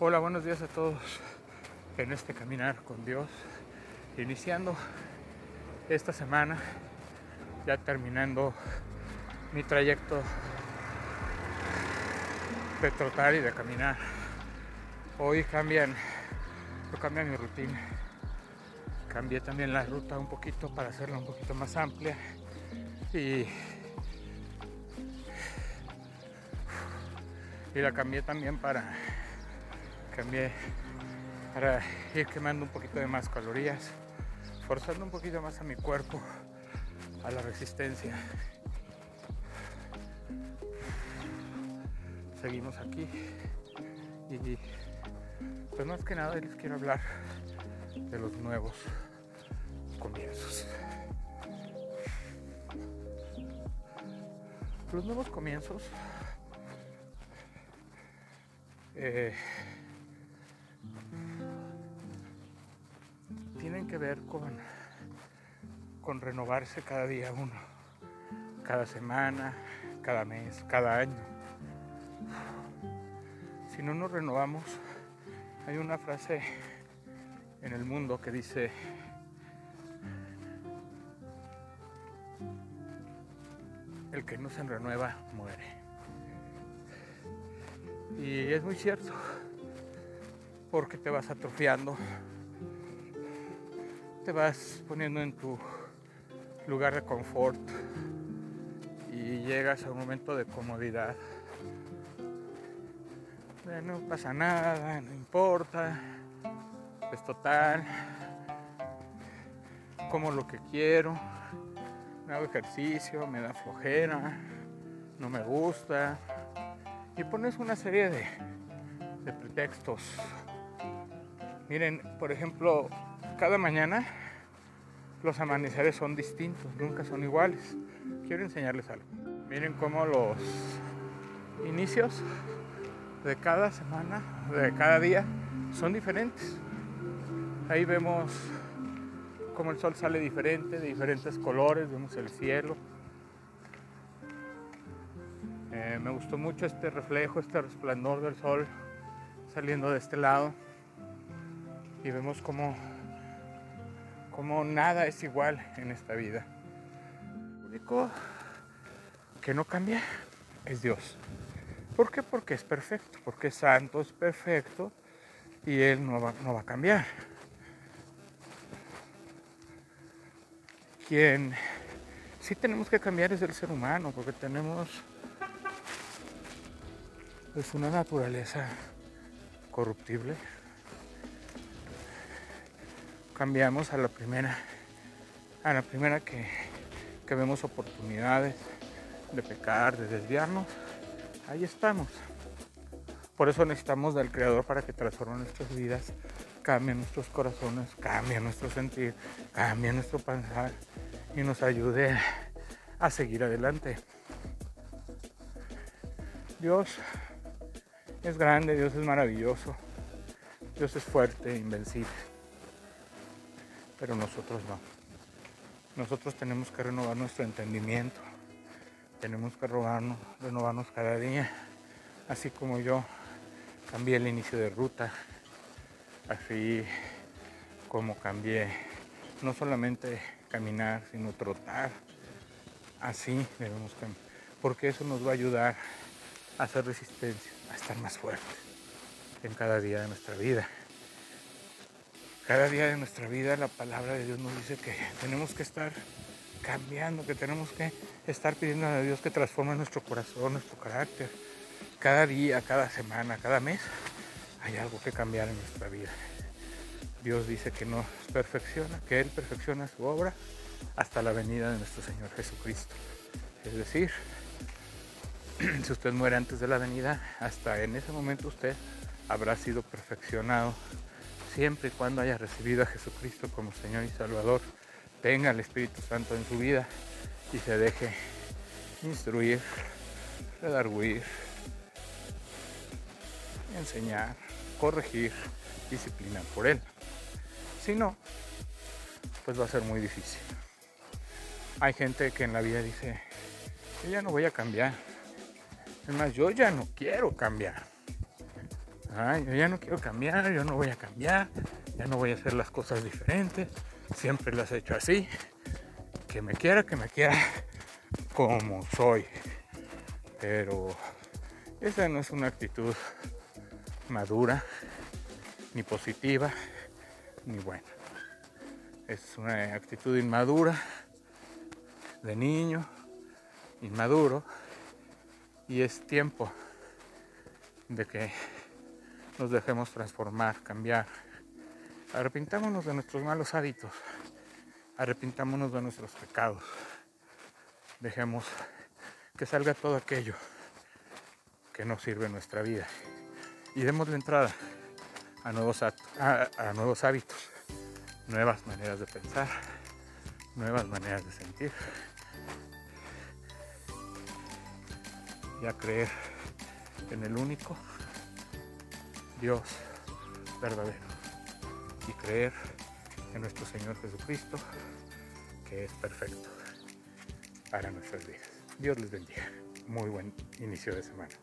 Hola, buenos días a todos en este caminar con Dios, iniciando esta semana, ya terminando mi trayecto de trotar y de caminar. Hoy cambian, yo cambia mi rutina. Cambié también la ruta un poquito para hacerla un poquito más amplia y y la cambié también para cambié para ir quemando un poquito de más calorías, forzando un poquito más a mi cuerpo a la resistencia. Seguimos aquí y pues más que nada les quiero hablar de los nuevos comienzos. Los nuevos comienzos eh, tienen que ver con, con renovarse cada día uno, cada semana, cada mes, cada año. Si no nos renovamos, hay una frase en el mundo que dice, el que no se renueva muere. Y es muy cierto, porque te vas atrofiando, te vas poniendo en tu lugar de confort y llegas a un momento de comodidad. No pasa nada, no importa, es total, como lo que quiero, hago ejercicio, me da flojera, no me gusta, y pones una serie de, pretextos. Miren, por ejemplo, cada mañana los amaneceres son distintos, nunca son iguales. Quiero enseñarles algo. Miren cómo los inicios de cada semana, de cada día, son diferentes. Ahí vemos cómo el sol sale diferente, de diferentes colores, vemos el cielo, eh, me gustó mucho este reflejo, este resplandor del sol saliendo de este lado. Y vemos como, como nada es igual en esta vida. Lo único que no cambia es Dios. ¿Por qué? Porque es perfecto, porque es santo, es perfecto y Él no va, no va a cambiar. Quien sí tenemos que cambiar es el ser humano, porque tenemos es una naturaleza corruptible. Cambiamos a la primera, a la primera que, vemos oportunidades de pecar, de desviarnos, ahí estamos. Por eso necesitamos del Creador para que transforme nuestras vidas, cambie nuestros corazones, cambie nuestro sentir, cambie nuestro pensar y nos ayude a seguir adelante. Dios es grande, Dios es maravilloso, Dios es fuerte, invencible. Pero nosotros no. Nosotros tenemos que renovar nuestro entendimiento, tenemos que renovarnos, renovarnos cada día, así como yo cambié el inicio de ruta, así como cambié no solamente caminar, sino trotar. Así debemos cambiar, porque eso nos va a ayudar a hacer resistencia a estar más fuerte en cada día de nuestra vida. Cada día de nuestra vida la palabra de Dios nos dice que tenemos que estar cambiando, que tenemos que estar pidiendo a Dios que transforme nuestro corazón, nuestro carácter. Cada día, cada semana, cada mes hay algo que cambiar en nuestra vida. Dios dice que nos perfecciona, que Él perfecciona su obra hasta la venida de nuestro Señor Jesucristo. Es decir, si usted muere antes de la venida, hasta en ese momento usted habrá sido perfeccionado siempre y cuando haya recibido a Jesucristo como Señor y Salvador, tenga el Espíritu Santo en su vida y se deje instruir, redarguir, enseñar, corregir, disciplinar por Él. Si no, pues va a ser muy difícil. Hay gente que en la vida dice, yo ya no voy a cambiar, es más, yo ya no quiero cambiar. Yo ya no quiero cambiar, yo no voy a cambiar, ya no voy a hacer las cosas diferentes, siempre las he hecho así. Que me quiera, que me quiera como soy. Pero esa no es una actitud madura, ni positiva, ni buena. Es una actitud inmadura, de niño, inmaduro, y es tiempo de que nos dejemos transformar, cambiar. Arrepintámonos de nuestros malos hábitos, arrepintámonos de nuestros pecados. Dejemos que salga todo aquello que nos sirve en nuestra vida y demos la entrada a nuevos, a, a nuevos hábitos, nuevas maneras de pensar, nuevas maneras de sentir y a creer en el único Dios verdadero y creer en nuestro Señor Jesucristo que es perfecto para nuestras vidas. Dios les bendiga. Muy buen inicio de semana.